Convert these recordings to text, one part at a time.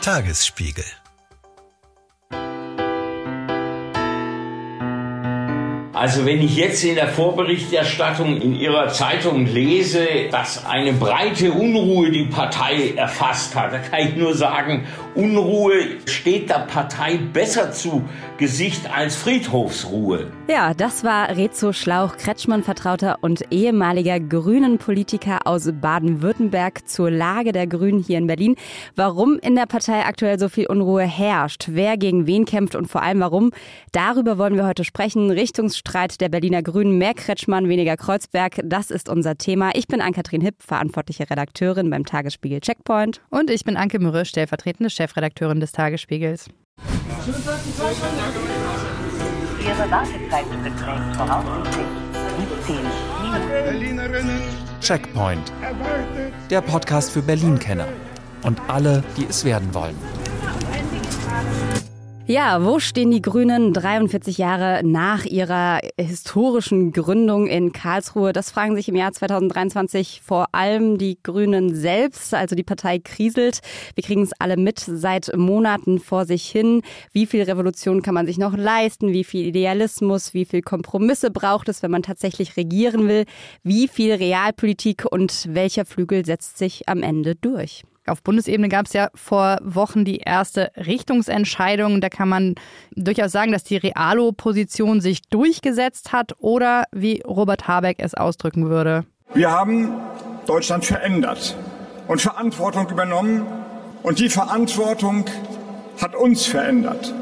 Tagesspiegel. Also wenn ich jetzt in der Vorberichterstattung in Ihrer Zeitung lese, dass eine breite Unruhe die Partei erfasst hat, da kann ich nur sagen, Unruhe steht der Partei besser zu Gesicht als Friedhofsruhe. Ja, das war Rezo Schlauch, Kretschmann-Vertrauter und ehemaliger Grünen-Politiker aus Baden-Württemberg zur Lage der Grünen hier in Berlin. Warum in der Partei aktuell so viel Unruhe herrscht, wer gegen wen kämpft und vor allem warum, darüber wollen wir heute sprechen. Richtungsstreit der Berliner Grünen, mehr Kretschmann, weniger Kreuzberg, das ist unser Thema. Ich bin Ann-Kathrin Hipp, verantwortliche Redakteurin beim Tagesspiegel Checkpoint. Und ich bin Anke Mürre, stellvertretende Chefredakteurin des Tagesspiegels. Ihre Wartezeit beträgt voraussichtlich 17 Minuten. Checkpoint. Der Podcast für Berlin-Kenner und alle, die es werden wollen. Ja, wo stehen die Grünen 43 Jahre nach ihrer historischen Gründung in Karlsruhe? Das fragen sich im Jahr 2023 vor allem die Grünen selbst. Also die Partei kriselt. Wir kriegen es alle mit seit Monaten vor sich hin. Wie viel Revolution kann man sich noch leisten? Wie viel Idealismus? Wie viel Kompromisse braucht es, wenn man tatsächlich regieren will? Wie viel Realpolitik und welcher Flügel setzt sich am Ende durch? Auf Bundesebene gab es ja vor Wochen die erste Richtungsentscheidung. Da kann man durchaus sagen, dass die Realo-Position sich durchgesetzt hat oder wie Robert Habeck es ausdrücken würde. Wir haben Deutschland verändert und Verantwortung übernommen und die Verantwortung hat uns verändert.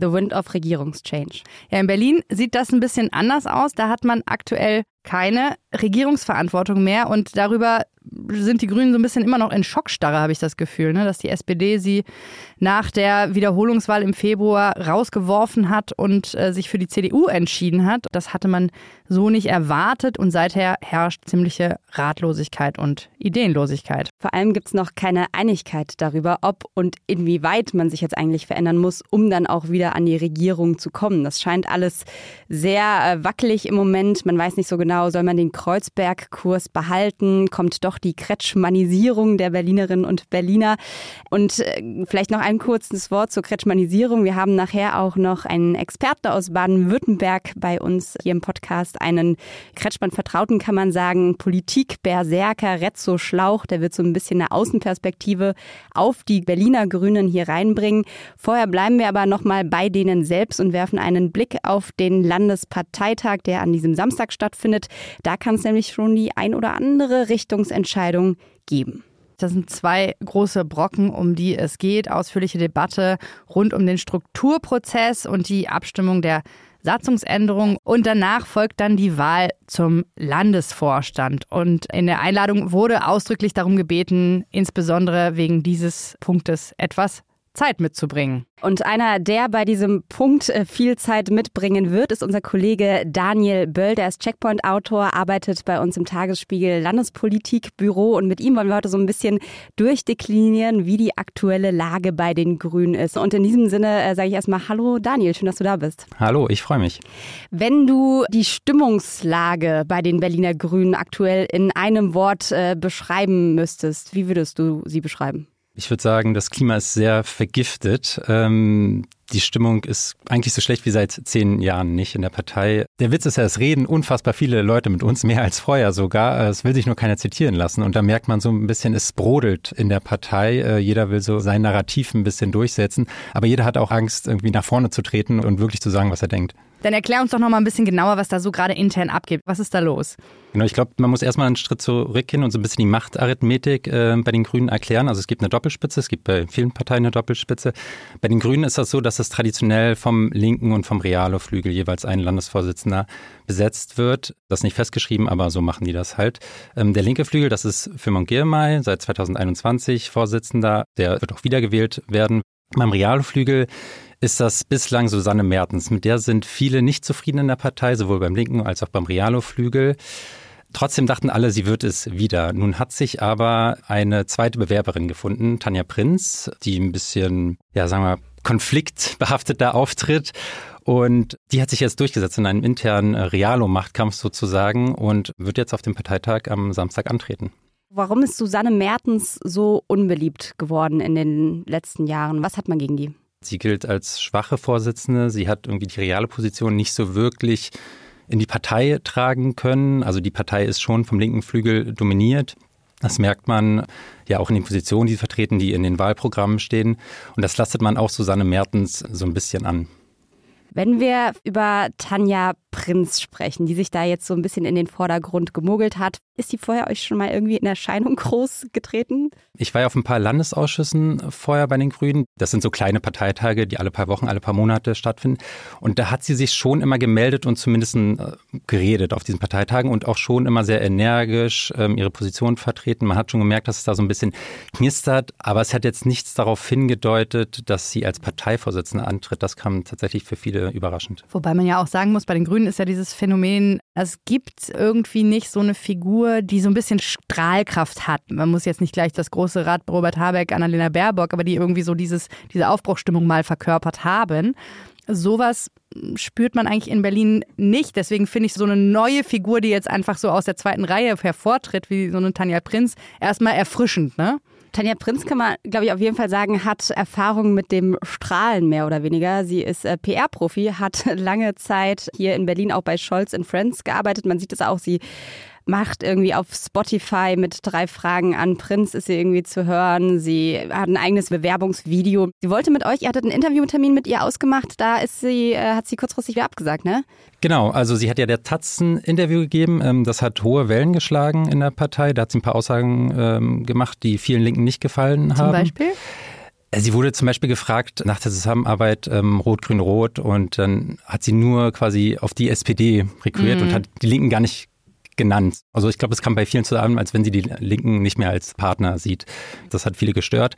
The Wind of Regierungschange. Ja, in Berlin sieht das ein bisschen anders aus. Da hat man aktuell keine Regierungsverantwortung mehr und darüber sind die Grünen so ein bisschen immer noch in Schockstarre, habe ich das Gefühl, ne? dass die SPD sie nach der Wiederholungswahl im Februar rausgeworfen hat und äh, sich für die CDU entschieden hat. Das hatte man so nicht erwartet und seither herrscht ziemliche Ratlosigkeit und Ideenlosigkeit. Vor allem gibt es noch keine Einigkeit darüber, ob und inwieweit man sich jetzt eigentlich verändern muss, um dann auch wieder an die Regierung zu kommen. Das scheint alles sehr äh, wackelig im Moment. Man weiß nicht so genau, soll man den Kreuzberg-Kurs behalten? Kommt doch die Kretschmannisierung der Berlinerinnen und Berliner? Und äh, vielleicht noch ein kurzes Wort zur Kretschmannisierung. Wir haben nachher auch noch einen Experten aus Baden-Württemberg bei uns hier im Podcast, einen Kretschmann-Vertrauten, kann man sagen, Politik-Berserker Rezzo Schlauch, der wird so ein bisschen eine Außenperspektive auf die Berliner Grünen hier reinbringen. Vorher bleiben wir aber nochmal bei denen selbst und werfen einen Blick auf den Landesparteitag, der an diesem Samstag stattfindet. Da kann es nämlich schon die ein oder andere Richtungsentscheidung geben. Das sind zwei große Brocken, um die es geht. Ausführliche Debatte rund um den Strukturprozess und die Abstimmung der Satzungsänderung. Und danach folgt dann die Wahl zum Landesvorstand. Und in der Einladung wurde ausdrücklich darum gebeten, insbesondere wegen dieses Punktes etwas Zeit mitzubringen. Und einer, der bei diesem Punkt äh, viel Zeit mitbringen wird, ist unser Kollege Daniel Böll. Der ist Checkpoint-Autor, arbeitet bei uns im Tagesspiegel Landespolitikbüro. Und mit ihm wollen wir heute so ein bisschen durchdeklinieren, wie die aktuelle Lage bei den Grünen ist. Und in diesem Sinne äh, sage ich erstmal Hallo Daniel, schön, dass du da bist. Hallo, ich freue mich. Wenn du die Stimmungslage bei den Berliner Grünen aktuell in einem Wort äh, beschreiben müsstest, wie würdest du sie beschreiben? Ich würde sagen, das Klima ist sehr vergiftet. Ähm, die Stimmung ist eigentlich so schlecht wie seit zehn Jahren nicht in der Partei. Der Witz ist ja, es reden unfassbar viele Leute mit uns, mehr als vorher sogar. Es will sich nur keiner zitieren lassen. Und da merkt man so ein bisschen, es brodelt in der Partei. Äh, jeder will so sein Narrativ ein bisschen durchsetzen. Aber jeder hat auch Angst, irgendwie nach vorne zu treten und wirklich zu sagen, was er denkt. Dann erklär uns doch noch mal ein bisschen genauer, was da so gerade intern abgeht. Was ist da los? Genau, ich glaube, man muss erstmal einen Schritt zurückgehen und so ein bisschen die Machtarithmetik äh, bei den Grünen erklären. Also es gibt eine Doppelspitze, es gibt bei vielen Parteien eine Doppelspitze. Bei den Grünen ist das so, dass es traditionell vom linken und vom Realo-Flügel jeweils ein Landesvorsitzender besetzt wird. Das ist nicht festgeschrieben, aber so machen die das halt. Ähm, der linke Flügel, das ist für Girmay, seit 2021 Vorsitzender. Der wird auch wiedergewählt werden. Beim Realo-Flügel ist das bislang Susanne Mertens. Mit der sind viele nicht zufrieden in der Partei, sowohl beim linken als auch beim Realo-Flügel. Trotzdem dachten alle, sie wird es wieder. Nun hat sich aber eine zweite Bewerberin gefunden, Tanja Prinz, die ein bisschen, ja, sagen wir, konfliktbehafteter auftritt. Und die hat sich jetzt durchgesetzt in einem internen Realo-Machtkampf sozusagen und wird jetzt auf dem Parteitag am Samstag antreten. Warum ist Susanne Mertens so unbeliebt geworden in den letzten Jahren? Was hat man gegen die? Sie gilt als schwache Vorsitzende. Sie hat irgendwie die reale Position nicht so wirklich in die Partei tragen können. Also die Partei ist schon vom linken Flügel dominiert. Das merkt man ja auch in den Positionen, die sie vertreten, die in den Wahlprogrammen stehen. Und das lastet man auch Susanne Mertens so ein bisschen an. Wenn wir über Tanja Prinz sprechen, die sich da jetzt so ein bisschen in den Vordergrund gemogelt hat, ist die vorher euch schon mal irgendwie in Erscheinung groß getreten? Ich war ja auf ein paar Landesausschüssen vorher bei den Grünen. Das sind so kleine Parteitage, die alle paar Wochen, alle paar Monate stattfinden. Und da hat sie sich schon immer gemeldet und zumindest äh, geredet auf diesen Parteitagen und auch schon immer sehr energisch ähm, ihre Position vertreten. Man hat schon gemerkt, dass es da so ein bisschen knistert, aber es hat jetzt nichts darauf hingedeutet, dass sie als Parteivorsitzende antritt. Das kam tatsächlich für viele überraschend. Wobei man ja auch sagen muss, bei den Grünen ist ja dieses Phänomen, es gibt irgendwie nicht so eine Figur, die so ein bisschen Strahlkraft hat. Man muss jetzt nicht gleich das große Rad Robert Habeck, Annalena Baerbock, aber die irgendwie so dieses, diese Aufbruchstimmung mal verkörpert haben. Sowas spürt man eigentlich in Berlin nicht. Deswegen finde ich so eine neue Figur, die jetzt einfach so aus der zweiten Reihe hervortritt, wie so eine Tanja Prinz, erstmal erfrischend, ne? Tanja Prinz kann man, glaube ich, auf jeden Fall sagen, hat Erfahrung mit dem Strahlen mehr oder weniger. Sie ist äh, PR-Profi, hat lange Zeit hier in Berlin auch bei Scholz Friends gearbeitet. Man sieht es auch, sie macht irgendwie auf Spotify mit drei Fragen an Prinz ist sie irgendwie zu hören. Sie hat ein eigenes Bewerbungsvideo. Sie wollte mit euch, ihr hattet einen Interviewtermin mit ihr ausgemacht, da ist sie, äh, hat sie kurzfristig wieder abgesagt, ne? Genau, also sie hat ja der Taz ein Interview gegeben, ähm, das hat hohe Wellen geschlagen in der Partei. Da hat sie ein paar Aussagen ähm, gemacht, die vielen Linken nicht gefallen haben. Zum Beispiel? Äh, sie wurde zum Beispiel gefragt nach der Zusammenarbeit ähm, Rot-Grün-Rot und dann hat sie nur quasi auf die SPD rekurriert mhm. und hat die Linken gar nicht genannt. Also ich glaube, es kam bei vielen zusammen, als wenn sie die Linken nicht mehr als Partner sieht. Das hat viele gestört.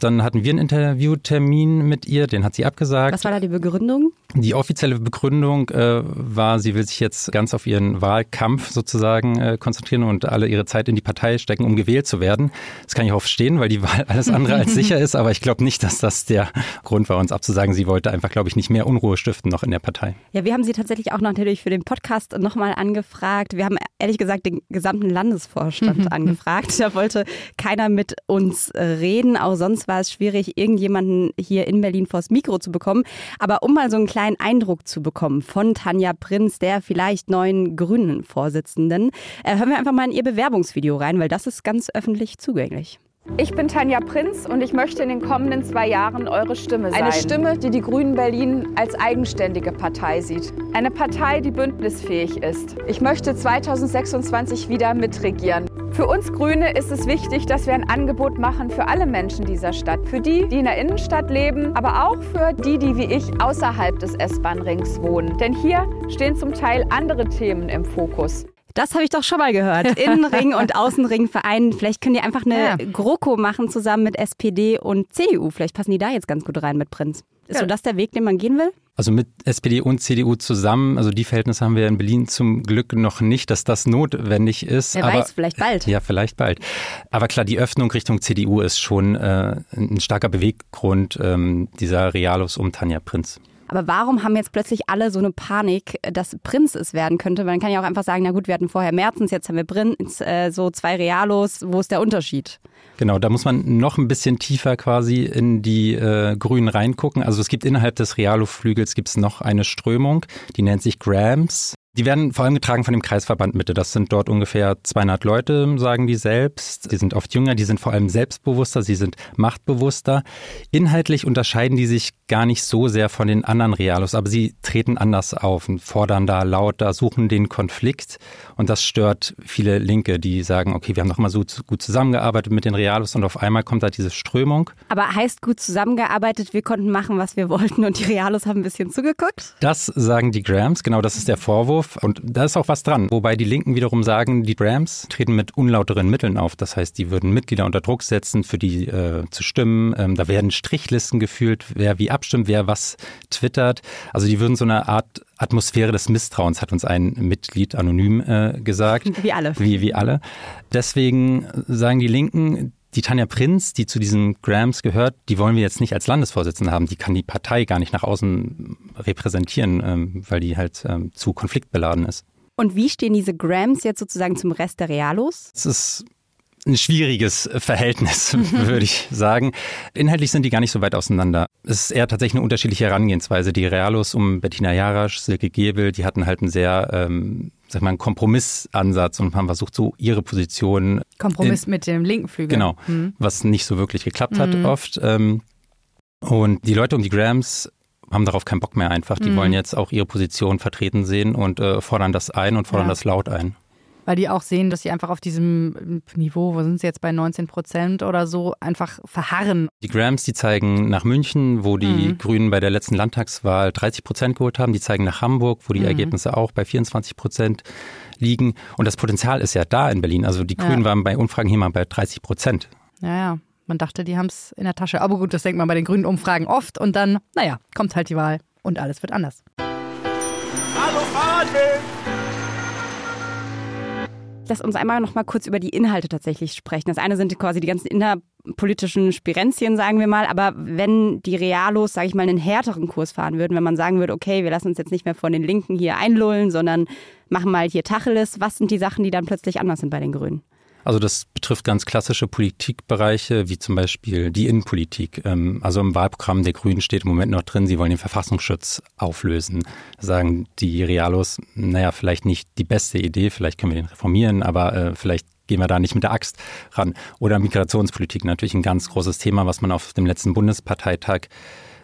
Dann hatten wir einen Interviewtermin mit ihr, den hat sie abgesagt. Was war da die Begründung? Die offizielle Begründung äh, war, sie will sich jetzt ganz auf ihren Wahlkampf sozusagen äh, konzentrieren und alle ihre Zeit in die Partei stecken, um gewählt zu werden. Das kann ich auch verstehen, weil die Wahl alles andere als sicher ist, aber ich glaube nicht, dass das der Grund war, uns abzusagen. Sie wollte einfach, glaube ich, nicht mehr Unruhe stiften noch in der Partei. Ja, wir haben sie tatsächlich auch natürlich für den Podcast nochmal angefragt. Wir haben ehrlich gesagt den gesamten Landesvorstand angefragt. Da wollte keiner mit uns reden. Auch sonst war es schwierig, irgendjemanden hier in Berlin vors Mikro zu bekommen. Aber um mal so einen kleinen kleinen Eindruck zu bekommen von Tanja Prinz, der vielleicht neuen grünen Vorsitzenden. Äh, hören wir einfach mal in ihr Bewerbungsvideo rein, weil das ist ganz öffentlich zugänglich. Ich bin Tanja Prinz und ich möchte in den kommenden zwei Jahren eure Stimme sein. Eine Stimme, die die Grünen Berlin als eigenständige Partei sieht. Eine Partei, die bündnisfähig ist. Ich möchte 2026 wieder mitregieren. Für uns Grüne ist es wichtig, dass wir ein Angebot machen für alle Menschen dieser Stadt. Für die, die in der Innenstadt leben, aber auch für die, die wie ich außerhalb des S-Bahn-Rings wohnen. Denn hier stehen zum Teil andere Themen im Fokus. Das habe ich doch schon mal gehört. Innenring und Außenring vereinen. Vielleicht können die einfach eine ja. GroKo machen zusammen mit SPD und CDU. Vielleicht passen die da jetzt ganz gut rein mit Prinz. Ist ja. so das der Weg, den man gehen will? Also mit SPD und CDU zusammen, also die Verhältnisse haben wir in Berlin zum Glück noch nicht, dass das notwendig ist. Wer aber, weiß, vielleicht bald. Ja, vielleicht bald. Aber klar, die Öffnung Richtung CDU ist schon äh, ein starker Beweggrund ähm, dieser Realos um Tanja Prinz. Aber warum haben jetzt plötzlich alle so eine Panik, dass Prinz es werden könnte? Man kann ja auch einfach sagen, na gut, wir hatten vorher Merzens, jetzt haben wir Prinz, äh, so zwei Realos. Wo ist der Unterschied? Genau, da muss man noch ein bisschen tiefer quasi in die äh, Grünen reingucken. Also es gibt innerhalb des Realo-Flügels gibt's noch eine Strömung, die nennt sich Grams. Die werden vor allem getragen von dem Kreisverband Mitte. Das sind dort ungefähr 200 Leute, sagen die selbst. Die sind oft jünger, die sind vor allem selbstbewusster, sie sind machtbewusster. Inhaltlich unterscheiden die sich gar nicht so sehr von den anderen Realos, aber sie treten anders auf und fordern da lauter, suchen den Konflikt. Und das stört viele Linke, die sagen, okay, wir haben noch mal so gut zusammengearbeitet mit den Realos und auf einmal kommt da diese Strömung. Aber heißt gut zusammengearbeitet, wir konnten machen, was wir wollten und die Realos haben ein bisschen zugeguckt? Das sagen die Grams, genau das ist der Vorwurf. Vorwurf und da ist auch was dran. Wobei die Linken wiederum sagen, die Rams treten mit unlauteren Mitteln auf. Das heißt, die würden Mitglieder unter Druck setzen, für die äh, zu stimmen. Ähm, da werden Strichlisten gefühlt, wer wie abstimmt, wer was twittert. Also die würden so eine Art Atmosphäre des Misstrauens, hat uns ein Mitglied anonym äh, gesagt. Wie alle. Wie, wie alle. Deswegen sagen die Linken, die Tanja Prinz, die zu diesen Grams gehört, die wollen wir jetzt nicht als Landesvorsitzende haben. Die kann die Partei gar nicht nach außen repräsentieren, ähm, weil die halt ähm, zu konfliktbeladen ist. Und wie stehen diese Grams jetzt sozusagen zum Rest der Realos? Es ist ein schwieriges Verhältnis, würde ich sagen. Inhaltlich sind die gar nicht so weit auseinander. Es ist eher tatsächlich eine unterschiedliche Herangehensweise. Die Realos um Bettina Jarasch, Silke Gebel, die hatten halt einen sehr, ähm, sag mal, einen Kompromissansatz und haben versucht, so ihre Position. Kompromiss in, mit dem linken Flügel. Genau, mhm. was nicht so wirklich geklappt hat mhm. oft. Ähm, und die Leute um die Grams haben darauf keinen Bock mehr einfach. Die mhm. wollen jetzt auch ihre Position vertreten sehen und äh, fordern das ein und fordern ja. das laut ein. Weil die auch sehen, dass sie einfach auf diesem Niveau, wo sind sie jetzt bei 19 Prozent oder so, einfach verharren. Die Grams, die zeigen nach München, wo die mhm. Grünen bei der letzten Landtagswahl 30 Prozent geholt haben. Die zeigen nach Hamburg, wo die mhm. Ergebnisse auch bei 24 Prozent liegen. Und das Potenzial ist ja da in Berlin. Also die Grünen ja. waren bei Umfragen hier mal bei 30 Prozent. Ja, ja. Man dachte, die haben es in der Tasche. Aber gut, das denkt man bei den grünen Umfragen oft. Und dann, naja, kommt halt die Wahl und alles wird anders. Hallo Fahrradweg! Lass uns einmal noch mal kurz über die Inhalte tatsächlich sprechen. Das eine sind quasi die ganzen innerpolitischen Spirenzien, sagen wir mal. Aber wenn die Realos, sage ich mal, einen härteren Kurs fahren würden, wenn man sagen würde, okay, wir lassen uns jetzt nicht mehr von den Linken hier einlullen, sondern machen mal hier Tacheles, was sind die Sachen, die dann plötzlich anders sind bei den Grünen? Also das betrifft ganz klassische Politikbereiche, wie zum Beispiel die Innenpolitik. Ähm, also im Wahlprogramm der Grünen steht im Moment noch drin, sie wollen den Verfassungsschutz auflösen. Sagen die Realos, naja, vielleicht nicht die beste Idee, vielleicht können wir den reformieren, aber äh, vielleicht gehen wir da nicht mit der Axt ran. Oder Migrationspolitik, natürlich ein ganz großes Thema, was man auf dem letzten Bundesparteitag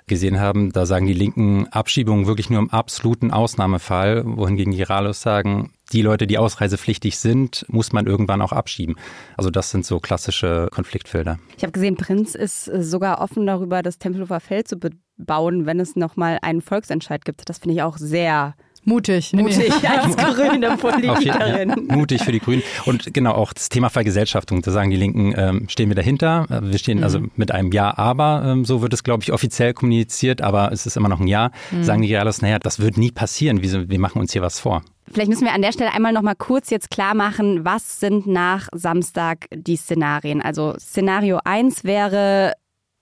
gesehen haben, da sagen die Linken Abschiebungen wirklich nur im absoluten Ausnahmefall, wohingegen die Ralos sagen, die Leute, die ausreisepflichtig sind, muss man irgendwann auch abschieben. Also das sind so klassische Konfliktfelder. Ich habe gesehen, Prinz ist sogar offen darüber, das Tempelhofer Feld zu bebauen, wenn es nochmal einen Volksentscheid gibt. Das finde ich auch sehr Mutig. Mutig als grüne Politikerin. Ja, mutig für die Grünen. Und genau auch das Thema Vergesellschaftung. Da sagen die Linken, ähm, stehen wir dahinter. Wir stehen also mhm. mit einem Ja, aber. Ähm, so wird es, glaube ich, offiziell kommuniziert, aber es ist immer noch ein Ja. Mhm. Sagen die Realos, naja, das wird nie passieren. Wir, wir machen uns hier was vor. Vielleicht müssen wir an der Stelle einmal noch mal kurz jetzt klar machen, was sind nach Samstag die Szenarien? Also Szenario 1 wäre,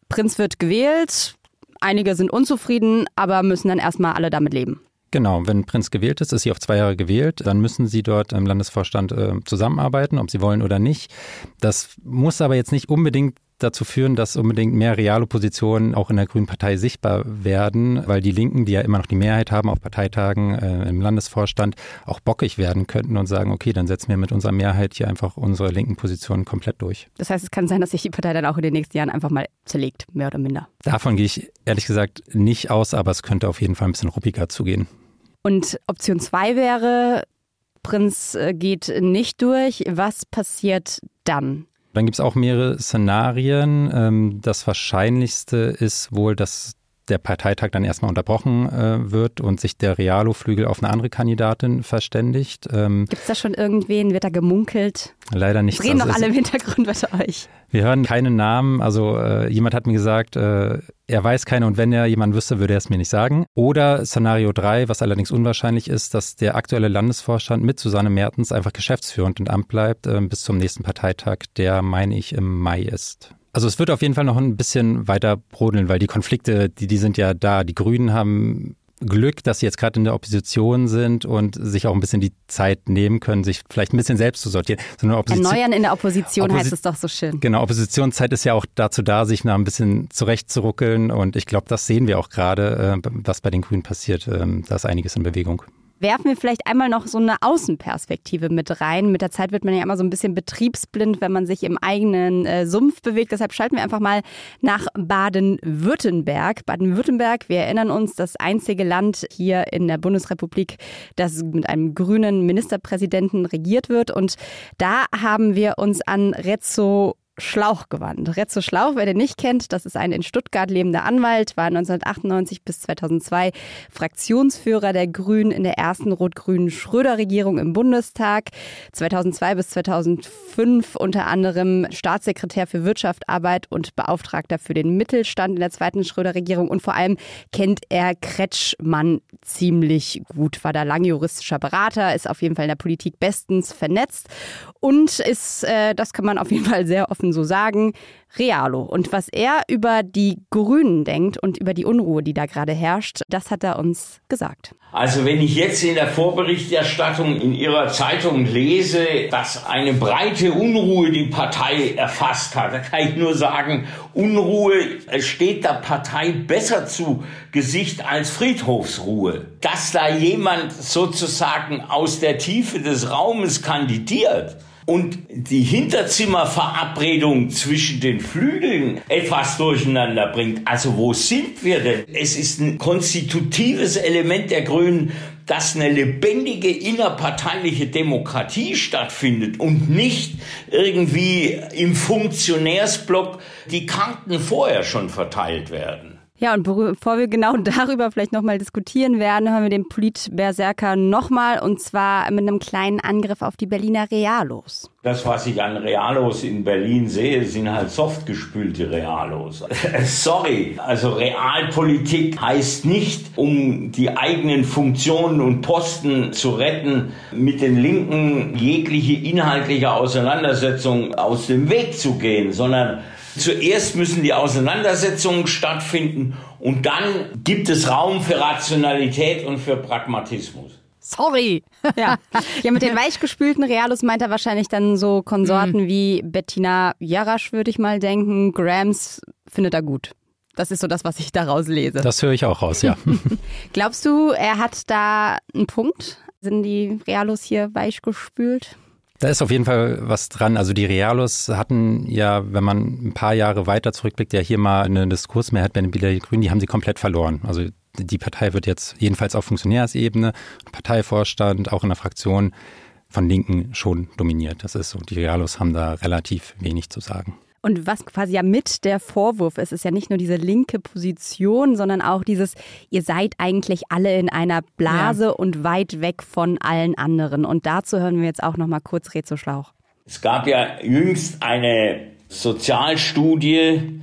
Prinz wird gewählt, einige sind unzufrieden, aber müssen dann erstmal alle damit leben. Genau, wenn Prinz gewählt ist, ist sie auf zwei Jahre gewählt, dann müssen sie dort im Landesvorstand äh, zusammenarbeiten, ob sie wollen oder nicht. Das muss aber jetzt nicht unbedingt dazu führen, dass unbedingt mehr Realoppositionen auch in der Grünen Partei sichtbar werden, weil die Linken, die ja immer noch die Mehrheit haben auf Parteitagen äh, im Landesvorstand, auch bockig werden könnten und sagen, okay, dann setzen wir mit unserer Mehrheit hier einfach unsere linken Positionen komplett durch. Das heißt, es kann sein, dass sich die Partei dann auch in den nächsten Jahren einfach mal zerlegt, mehr oder minder. Davon gehe ich ehrlich gesagt nicht aus, aber es könnte auf jeden Fall ein bisschen ruppiger zugehen. Und Option 2 wäre, Prinz äh, geht nicht durch. Was passiert dann? Dann gibt es auch mehrere Szenarien. Ähm, das wahrscheinlichste ist wohl, dass der Parteitag dann erstmal unterbrochen äh, wird und sich der Realo-Flügel auf eine andere Kandidatin verständigt. Ähm, Gibt es da schon irgendwen? Wird da gemunkelt? Leider nicht. Reden also noch alle im Hintergrund bei euch. Wir hören keine Namen. Also äh, jemand hat mir gesagt, äh, er weiß keine und wenn er jemanden wüsste, würde er es mir nicht sagen. Oder Szenario 3, was allerdings unwahrscheinlich ist, dass der aktuelle Landesvorstand mit Susanne Mertens einfach geschäftsführend im Amt bleibt äh, bis zum nächsten Parteitag, der, meine ich, im Mai ist. Also es wird auf jeden Fall noch ein bisschen weiter brodeln, weil die Konflikte, die, die sind ja da. Die Grünen haben Glück, dass sie jetzt gerade in der Opposition sind und sich auch ein bisschen die Zeit nehmen können, sich vielleicht ein bisschen selbst zu sortieren. So Erneuern in der Opposition Opposi heißt es doch so schön. Genau, Oppositionszeit ist ja auch dazu da, sich noch ein bisschen zurechtzuruckeln und ich glaube, das sehen wir auch gerade, äh, was bei den Grünen passiert. Ähm, da ist einiges in Bewegung werfen wir vielleicht einmal noch so eine Außenperspektive mit rein. Mit der Zeit wird man ja immer so ein bisschen betriebsblind, wenn man sich im eigenen äh, Sumpf bewegt. Deshalb schalten wir einfach mal nach Baden-Württemberg. Baden-Württemberg, wir erinnern uns, das einzige Land hier in der Bundesrepublik, das mit einem grünen Ministerpräsidenten regiert wird. Und da haben wir uns an Rezzo Schlauch gewandt. Retzo Schlauch, wer den nicht kennt, das ist ein in Stuttgart lebender Anwalt, war 1998 bis 2002 Fraktionsführer der Grünen in der ersten rot-grünen Schröder-Regierung im Bundestag. 2002 bis 2005 unter anderem Staatssekretär für Wirtschaft, Arbeit und Beauftragter für den Mittelstand in der zweiten Schröder-Regierung und vor allem kennt er Kretschmann ziemlich gut, war da lange juristischer Berater, ist auf jeden Fall in der Politik bestens vernetzt und ist, äh, das kann man auf jeden Fall sehr offen dürfen so sagen, Realo. Und was er über die Grünen denkt und über die Unruhe, die da gerade herrscht, das hat er uns gesagt. Also wenn ich jetzt in der Vorberichterstattung in Ihrer Zeitung lese, dass eine breite Unruhe die Partei erfasst hat, da kann ich nur sagen, Unruhe steht der Partei besser zu Gesicht als Friedhofsruhe. Dass da jemand sozusagen aus der Tiefe des Raumes kandidiert, und die Hinterzimmerverabredung zwischen den Flügeln etwas durcheinander bringt. Also wo sind wir denn? Es ist ein konstitutives Element der Grünen, dass eine lebendige innerparteiliche Demokratie stattfindet und nicht irgendwie im Funktionärsblock die Karten vorher schon verteilt werden. Ja, und bevor wir genau darüber vielleicht nochmal diskutieren werden, hören wir den Politberserker nochmal und zwar mit einem kleinen Angriff auf die Berliner Realos. Das, was ich an Realos in Berlin sehe, sind halt soft gespülte Realos. Sorry, also Realpolitik heißt nicht, um die eigenen Funktionen und Posten zu retten, mit den Linken jegliche inhaltliche Auseinandersetzung aus dem Weg zu gehen, sondern Zuerst müssen die Auseinandersetzungen stattfinden und dann gibt es Raum für Rationalität und für Pragmatismus. Sorry. Ja. ja, mit den weichgespülten Realos meint er wahrscheinlich dann so Konsorten mhm. wie Bettina Jarasch, würde ich mal denken. Grams findet er gut. Das ist so das, was ich daraus lese. Das höre ich auch raus, ja. Glaubst du, er hat da einen Punkt? Sind die Realos hier weichgespült? Da ist auf jeden Fall was dran. Also die Realos hatten ja, wenn man ein paar Jahre weiter zurückblickt, ja hier mal eine Diskursmehrheit bei den Berliner Grünen, die haben sie komplett verloren. Also die Partei wird jetzt jedenfalls auf Funktionärsebene, Parteivorstand, auch in der Fraktion von Linken schon dominiert. Das ist so. Die Realos haben da relativ wenig zu sagen. Und was quasi ja mit der Vorwurf ist, ist ja nicht nur diese linke Position, sondern auch dieses, ihr seid eigentlich alle in einer Blase ja. und weit weg von allen anderen. Und dazu hören wir jetzt auch noch mal kurz Rezo Schlauch. Es gab ja jüngst eine Sozialstudie,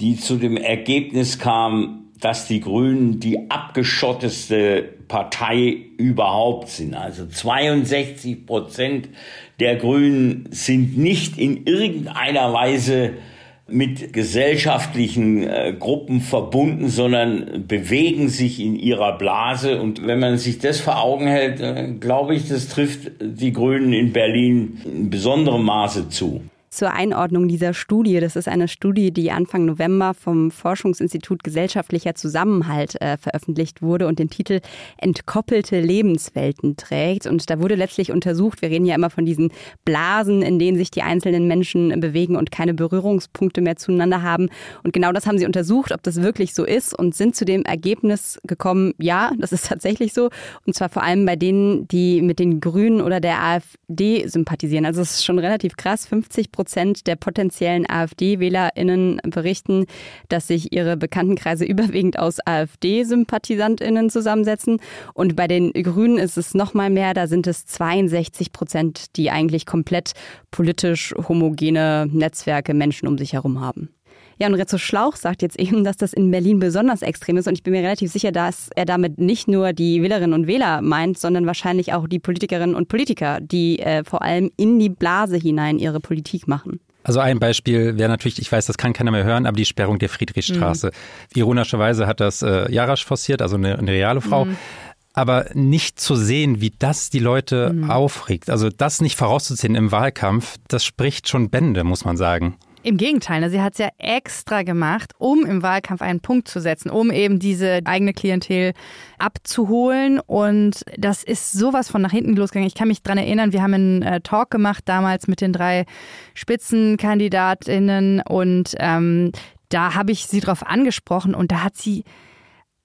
die zu dem Ergebnis kam, dass die Grünen die abgeschotteste Partei überhaupt sind. Also 62 Prozent der Grünen sind nicht in irgendeiner Weise mit gesellschaftlichen äh, Gruppen verbunden, sondern bewegen sich in ihrer Blase. Und wenn man sich das vor Augen hält, äh, glaube ich, das trifft die Grünen in Berlin in besonderem Maße zu zur Einordnung dieser Studie. Das ist eine Studie, die Anfang November vom Forschungsinstitut Gesellschaftlicher Zusammenhalt äh, veröffentlicht wurde und den Titel Entkoppelte Lebenswelten trägt. Und da wurde letztlich untersucht, wir reden ja immer von diesen Blasen, in denen sich die einzelnen Menschen bewegen und keine Berührungspunkte mehr zueinander haben. Und genau das haben sie untersucht, ob das wirklich so ist und sind zu dem Ergebnis gekommen, ja, das ist tatsächlich so. Und zwar vor allem bei denen, die mit den Grünen oder der AfD sympathisieren. Also es ist schon relativ krass. 50 Prozent Prozent der potenziellen AfD-WählerInnen berichten, dass sich ihre Bekanntenkreise überwiegend aus AfD-SympathisantInnen zusammensetzen. Und bei den Grünen ist es noch mal mehr, da sind es 62 Prozent, die eigentlich komplett politisch homogene Netzwerke Menschen um sich herum haben. Ja, und Rezzo Schlauch sagt jetzt eben, dass das in Berlin besonders extrem ist. Und ich bin mir relativ sicher, dass er damit nicht nur die Wählerinnen und Wähler meint, sondern wahrscheinlich auch die Politikerinnen und Politiker, die äh, vor allem in die Blase hinein ihre Politik machen. Also ein Beispiel wäre natürlich, ich weiß, das kann keiner mehr hören, aber die Sperrung der Friedrichstraße. Mhm. Ironischerweise hat das äh, Jarasch forciert, also eine, eine reale Frau. Mhm aber nicht zu sehen, wie das die Leute mhm. aufregt, also das nicht vorauszuziehen im Wahlkampf, das spricht schon Bände, muss man sagen. Im Gegenteil, ne? sie hat es ja extra gemacht, um im Wahlkampf einen Punkt zu setzen, um eben diese eigene Klientel abzuholen. Und das ist sowas von nach hinten losgegangen. Ich kann mich dran erinnern, wir haben einen äh, Talk gemacht damals mit den drei Spitzenkandidatinnen und ähm, da habe ich sie drauf angesprochen und da hat sie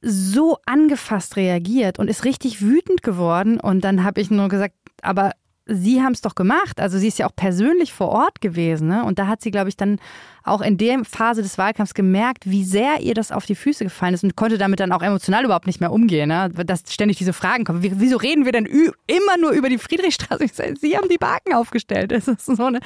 so angefasst reagiert und ist richtig wütend geworden. Und dann habe ich nur gesagt, aber Sie haben es doch gemacht. Also sie ist ja auch persönlich vor Ort gewesen. Ne? Und da hat sie, glaube ich, dann auch in der Phase des Wahlkampfs gemerkt, wie sehr ihr das auf die Füße gefallen ist und konnte damit dann auch emotional überhaupt nicht mehr umgehen. Ne? Dass ständig diese Fragen kommen. Wieso reden wir denn immer nur über die Friedrichstraße? Sie haben die Baken aufgestellt. Das ist so eine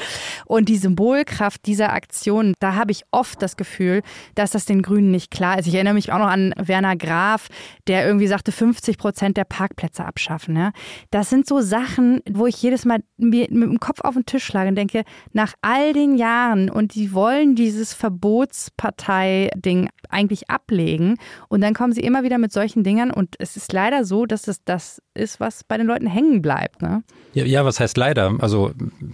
und die Symbolkraft dieser Aktion, da habe ich oft das Gefühl, dass das den Grünen nicht klar ist. Ich erinnere mich auch noch an Werner Graf, der irgendwie sagte, 50 Prozent der Parkplätze abschaffen. Ja? Das sind so Sachen, wo ich jedes Mal mit dem Kopf auf den Tisch schlage und denke, nach all den Jahren und die wollen dieses Verbotspartei-Ding eigentlich ablegen und dann kommen sie immer wieder mit solchen Dingern und es ist leider so, dass es das ist, was bei den Leuten hängen bleibt. Ne? Ja, ja, was heißt leider? Also,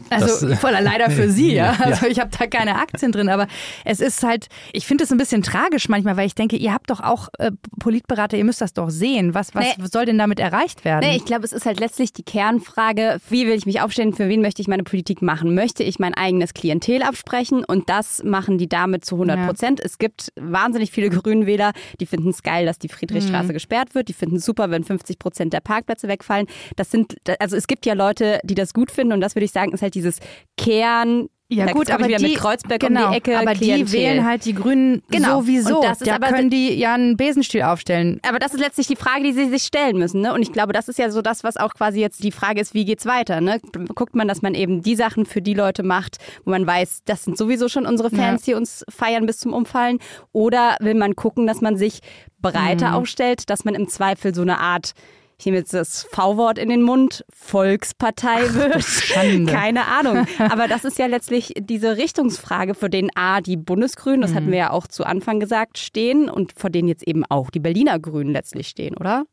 also das, voller leider für Sie, ja. Also ich habe da keine Aktien drin, aber es ist halt, ich finde es ein bisschen tragisch manchmal, weil ich denke, ihr habt doch auch äh, Politberater, ihr müsst das doch sehen. Was, was nee. soll denn damit erreicht werden? Nee, ich glaube, es ist halt letztlich die Kernfrage, wie will ich mich aufstellen, für wen möchte ich meine Politik machen? Möchte ich mein eigenes Klientel absprechen? Und das machen die damit zu 100 Prozent. Ja. Es gibt wahnsinnig viele Grünwähler, die finden es geil, dass die Friedrichstraße mhm. gesperrt wird. Die finden es super, wenn 50 Prozent der Parkplätze wegfallen. Das sind, also es gibt ja Leute, die das gut finden und das würde ich sagen, ist halt dieses Kern ja da gut, aber die, mit Kreuzberg genau, um die Ecke. Aber Klientel. die wählen halt die Grünen genau. sowieso. Und das ist da aber, können die ja einen Besenstiel aufstellen. Aber das ist letztlich die Frage, die sie sich stellen müssen. Ne? Und ich glaube, das ist ja so das, was auch quasi jetzt die Frage ist, wie geht's weiter? Ne? Guckt man, dass man eben die Sachen für die Leute macht, wo man weiß, das sind sowieso schon unsere Fans, ja. die uns feiern bis zum Umfallen. Oder will man gucken, dass man sich breiter mhm. aufstellt, dass man im Zweifel so eine Art ich nehme jetzt das V-Wort in den Mund, Volkspartei wird. Keine Ahnung. Aber das ist ja letztlich diese Richtungsfrage, für den A, die Bundesgrünen, das mhm. hatten wir ja auch zu Anfang gesagt, stehen und vor denen jetzt eben auch die Berliner Grünen letztlich stehen, oder?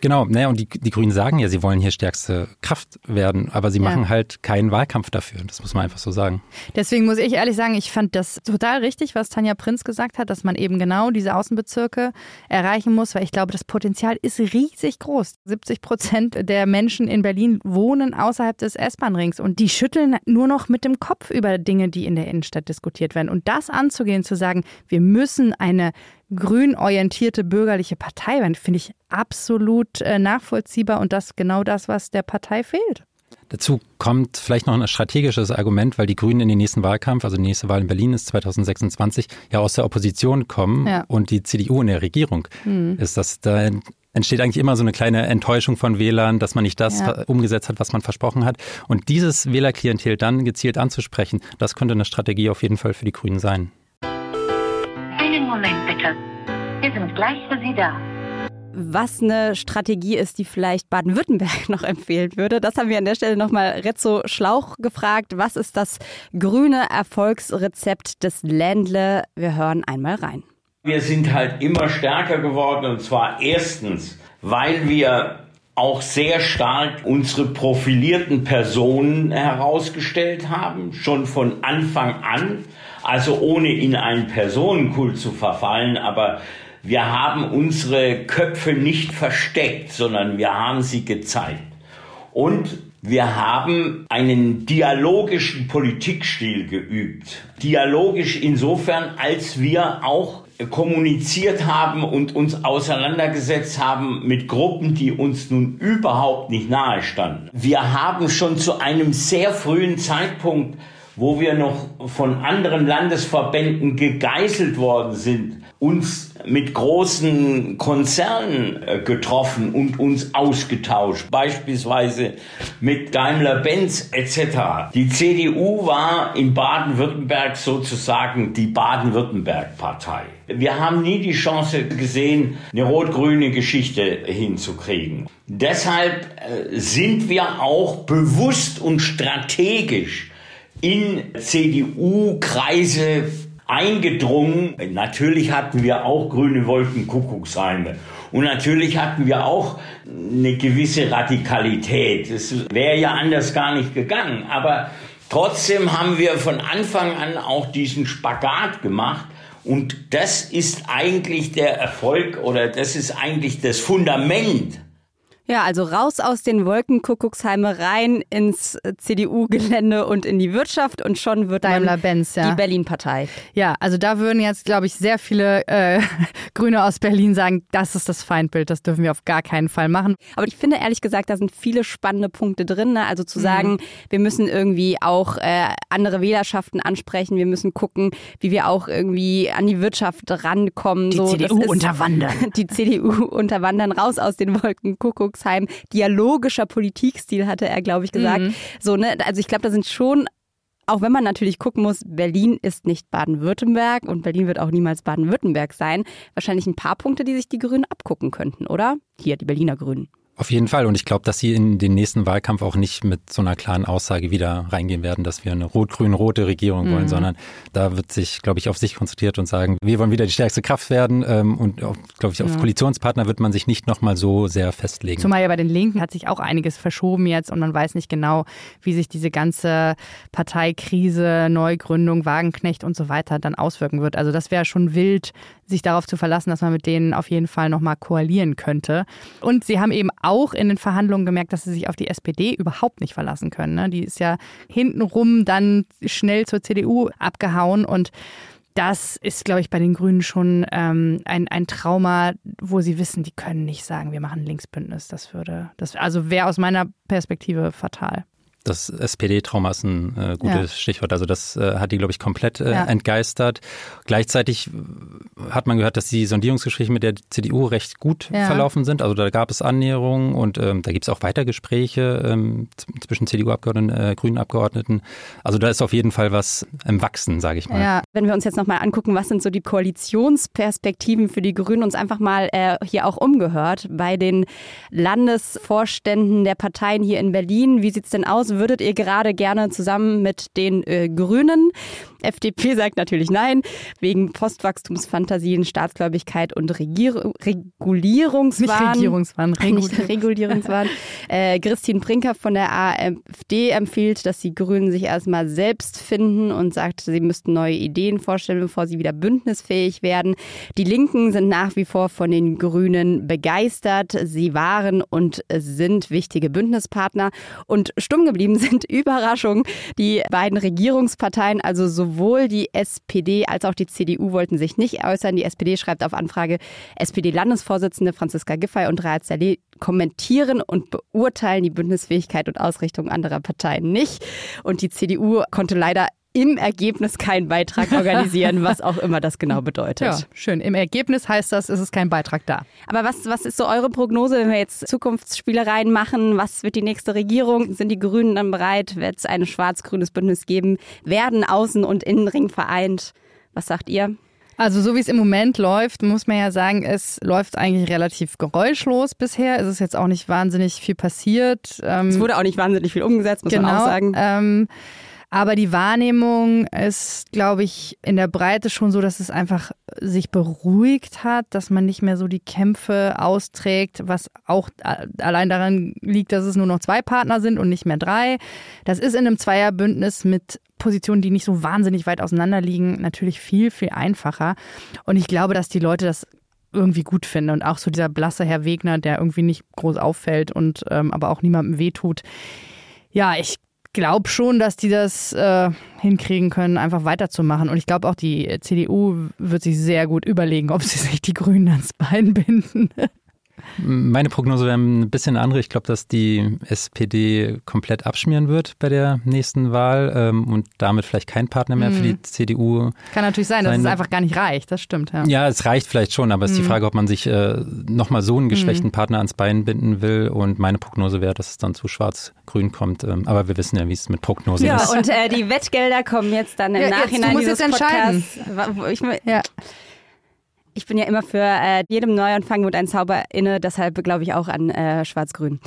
Genau, naja, und die, die Grünen sagen ja, sie wollen hier stärkste Kraft werden, aber sie ja. machen halt keinen Wahlkampf dafür. Das muss man einfach so sagen. Deswegen muss ich ehrlich sagen, ich fand das total richtig, was Tanja Prinz gesagt hat, dass man eben genau diese Außenbezirke erreichen muss, weil ich glaube, das Potenzial ist riesig groß. 70 Prozent der Menschen in Berlin wohnen außerhalb des S-Bahn-Rings und die schütteln nur noch mit dem Kopf über Dinge, die in der Innenstadt diskutiert werden. Und das anzugehen, zu sagen, wir müssen eine grünorientierte bürgerliche Partei werden, finde ich absolut äh, nachvollziehbar und das genau das, was der Partei fehlt. Dazu kommt vielleicht noch ein strategisches Argument, weil die Grünen in den nächsten Wahlkampf, also die nächste Wahl in Berlin ist 2026, ja aus der Opposition kommen ja. und die CDU in der Regierung mhm. ist. Das da entsteht eigentlich immer so eine kleine Enttäuschung von Wählern, dass man nicht das ja. umgesetzt hat, was man versprochen hat. Und dieses Wählerklientel dann gezielt anzusprechen, das könnte eine Strategie auf jeden Fall für die Grünen sein. Bitte. Wir sind gleich für Sie da. Was eine Strategie ist, die vielleicht Baden-Württemberg noch empfehlen würde, das haben wir an der Stelle nochmal Rezzo Schlauch gefragt. Was ist das grüne Erfolgsrezept des Ländle? Wir hören einmal rein. Wir sind halt immer stärker geworden und zwar erstens, weil wir auch sehr stark unsere profilierten Personen herausgestellt haben, schon von Anfang an. Also ohne in einen Personenkult zu verfallen, aber wir haben unsere Köpfe nicht versteckt, sondern wir haben sie gezeigt. Und wir haben einen dialogischen Politikstil geübt. Dialogisch insofern, als wir auch kommuniziert haben und uns auseinandergesetzt haben mit Gruppen, die uns nun überhaupt nicht nahe standen. Wir haben schon zu einem sehr frühen Zeitpunkt wo wir noch von anderen Landesverbänden gegeißelt worden sind, uns mit großen Konzernen äh, getroffen und uns ausgetauscht, beispielsweise mit Daimler-Benz etc. Die CDU war in Baden-Württemberg sozusagen die Baden-Württemberg-Partei. Wir haben nie die Chance gesehen, eine rot-grüne Geschichte hinzukriegen. Deshalb äh, sind wir auch bewusst und strategisch in CDU-Kreise eingedrungen. Natürlich hatten wir auch grüne Wolkenkuckucksheime. Und natürlich hatten wir auch eine gewisse Radikalität. Es wäre ja anders gar nicht gegangen. Aber trotzdem haben wir von Anfang an auch diesen Spagat gemacht. Und das ist eigentlich der Erfolg oder das ist eigentlich das Fundament ja, also raus aus den Wolkenkuckucksheime rein ins CDU-Gelände und in die Wirtschaft und schon wird Daimler-Benz, ja. die Berlin-Partei. Ja, also da würden jetzt, glaube ich, sehr viele äh, Grüne aus Berlin sagen, das ist das Feindbild, das dürfen wir auf gar keinen Fall machen. Aber ich finde ehrlich gesagt, da sind viele spannende Punkte drin. Ne? Also zu sagen, mhm. wir müssen irgendwie auch äh, andere Wählerschaften ansprechen, wir müssen gucken, wie wir auch irgendwie an die Wirtschaft rankommen. Die so, CDU unterwandern. Die CDU unterwandern, raus aus den Wolkenkuckucksheim. Volksheim dialogischer Politikstil, hatte er, glaube ich, gesagt. Mhm. So, ne? Also ich glaube, da sind schon auch wenn man natürlich gucken muss, Berlin ist nicht Baden-Württemberg und Berlin wird auch niemals Baden-Württemberg sein, wahrscheinlich ein paar Punkte, die sich die Grünen abgucken könnten, oder? Hier, die Berliner Grünen. Auf jeden Fall. Und ich glaube, dass sie in den nächsten Wahlkampf auch nicht mit so einer klaren Aussage wieder reingehen werden, dass wir eine rot-grün-rote Regierung mhm. wollen, sondern da wird sich, glaube ich, auf sich konzentriert und sagen, wir wollen wieder die stärkste Kraft werden. Ähm, und, glaube ich, auf ja. Koalitionspartner wird man sich nicht nochmal so sehr festlegen. Zumal ja bei den Linken hat sich auch einiges verschoben jetzt und man weiß nicht genau, wie sich diese ganze Parteikrise, Neugründung, Wagenknecht und so weiter dann auswirken wird. Also das wäre schon wild, sich darauf zu verlassen, dass man mit denen auf jeden Fall nochmal koalieren könnte. Und sie haben eben auch in den Verhandlungen gemerkt, dass sie sich auf die SPD überhaupt nicht verlassen können. Ne? Die ist ja hintenrum dann schnell zur CDU abgehauen und das ist, glaube ich, bei den Grünen schon ähm, ein, ein Trauma, wo sie wissen, die können nicht sagen, wir machen Linksbündnis. Das würde, das also wäre aus meiner Perspektive fatal. Das SPD-Trauma ist ein äh, gutes ja. Stichwort. Also das äh, hat die, glaube ich, komplett äh, ja. entgeistert. Gleichzeitig hat man gehört, dass die Sondierungsgespräche mit der CDU recht gut ja. verlaufen sind. Also da gab es Annäherungen und ähm, da gibt es auch weiter Gespräche ähm, zwischen CDU-Abgeordneten, äh, grünen Abgeordneten. Also da ist auf jeden Fall was im Wachsen, sage ich mal. Ja, wenn wir uns jetzt nochmal angucken, was sind so die Koalitionsperspektiven für die Grünen, uns einfach mal äh, hier auch umgehört bei den Landesvorständen der Parteien hier in Berlin. Wie sieht es denn aus? Würdet ihr gerade gerne zusammen mit den äh, Grünen FDP sagt natürlich nein, wegen Postwachstumsfantasien, Staatsgläubigkeit und Regier Regulierungswahn. Nicht Regierungswahn, Regul Nicht Regulierungswahn. äh, Christine Brinker von der AfD empfiehlt, dass die Grünen sich erstmal selbst finden und sagt, sie müssten neue Ideen vorstellen, bevor sie wieder bündnisfähig werden. Die Linken sind nach wie vor von den Grünen begeistert. Sie waren und sind wichtige Bündnispartner. Und stumm geblieben sind Überraschungen. Die beiden Regierungsparteien, also so sowohl die SPD als auch die CDU wollten sich nicht äußern. Die SPD schreibt auf Anfrage, SPD-Landesvorsitzende Franziska Giffey und Raad Saleh kommentieren und beurteilen die Bündnisfähigkeit und Ausrichtung anderer Parteien nicht. Und die CDU konnte leider im Ergebnis keinen Beitrag organisieren, was auch immer das genau bedeutet. Ja, schön. Im Ergebnis heißt das, ist es kein Beitrag da. Aber was, was ist so eure Prognose, wenn wir jetzt Zukunftsspielereien machen? Was wird die nächste Regierung? Sind die Grünen dann bereit? Wird es ein schwarz-grünes Bündnis geben? Werden Außen- und Innenring vereint? Was sagt ihr? Also so wie es im Moment läuft, muss man ja sagen, es läuft eigentlich relativ geräuschlos bisher. Es ist jetzt auch nicht wahnsinnig viel passiert. Ähm, es wurde auch nicht wahnsinnig viel umgesetzt, muss genau, man auch sagen. Ähm, aber die Wahrnehmung ist, glaube ich, in der Breite schon so, dass es einfach sich beruhigt hat, dass man nicht mehr so die Kämpfe austrägt, was auch allein daran liegt, dass es nur noch zwei Partner sind und nicht mehr drei. Das ist in einem Zweierbündnis mit Positionen, die nicht so wahnsinnig weit auseinander liegen, natürlich viel, viel einfacher. Und ich glaube, dass die Leute das irgendwie gut finden. Und auch so dieser blasse Herr Wegner, der irgendwie nicht groß auffällt und ähm, aber auch niemandem wehtut. Ja, ich glaube schon, dass die das äh, hinkriegen können, einfach weiterzumachen. Und ich glaube auch, die CDU wird sich sehr gut überlegen, ob sie sich die Grünen ans Bein binden. Meine Prognose wäre ein bisschen andere. Ich glaube, dass die SPD komplett abschmieren wird bei der nächsten Wahl ähm, und damit vielleicht kein Partner mehr mhm. für die mhm. CDU. Kann natürlich sein, dass es einfach gar nicht reicht. Das stimmt. Ja, ja es reicht vielleicht schon, aber es ist die mhm. Frage, ob man sich äh, nochmal so einen geschwächten mhm. Partner ans Bein binden will. Und meine Prognose wäre, dass es dann zu schwarz-grün kommt. Ähm, aber wir wissen ja, wie es mit Prognosen ja, ist. Ja, und äh, die Wettgelder kommen jetzt dann im ja, Nachhinein. Jetzt, du musst jetzt entscheiden. Ich, ja. Ich bin ja immer für äh, jedem Neuanfang und ein Zauber inne, deshalb glaube ich auch an äh, Schwarz-Grün.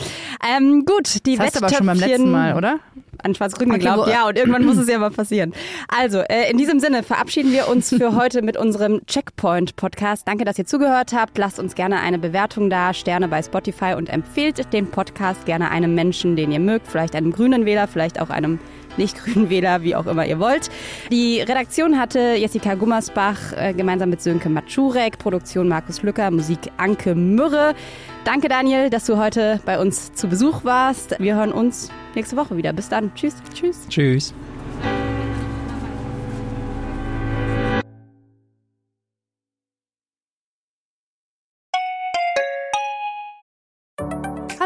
Ähm, gut, die das heißt aber schon beim letzten Mal, oder? An Schwarz-Grün geglaubt, ja, und irgendwann muss es ja mal passieren. Also, äh, in diesem Sinne verabschieden wir uns für heute mit unserem Checkpoint-Podcast. Danke, dass ihr zugehört habt. Lasst uns gerne eine Bewertung da, Sterne bei Spotify und empfehlt den Podcast gerne einem Menschen, den ihr mögt, vielleicht einem grünen Wähler, vielleicht auch einem nicht Grünen Wähler, wie auch immer ihr wollt. Die Redaktion hatte Jessica Gummersbach äh, gemeinsam mit Sönke Matschurek, Produktion Markus Lücker, Musik Anke Mürre. Danke Daniel, dass du heute bei uns zu Besuch warst. Wir hören uns nächste Woche wieder. Bis dann. Tschüss. Tschüss. Tschüss.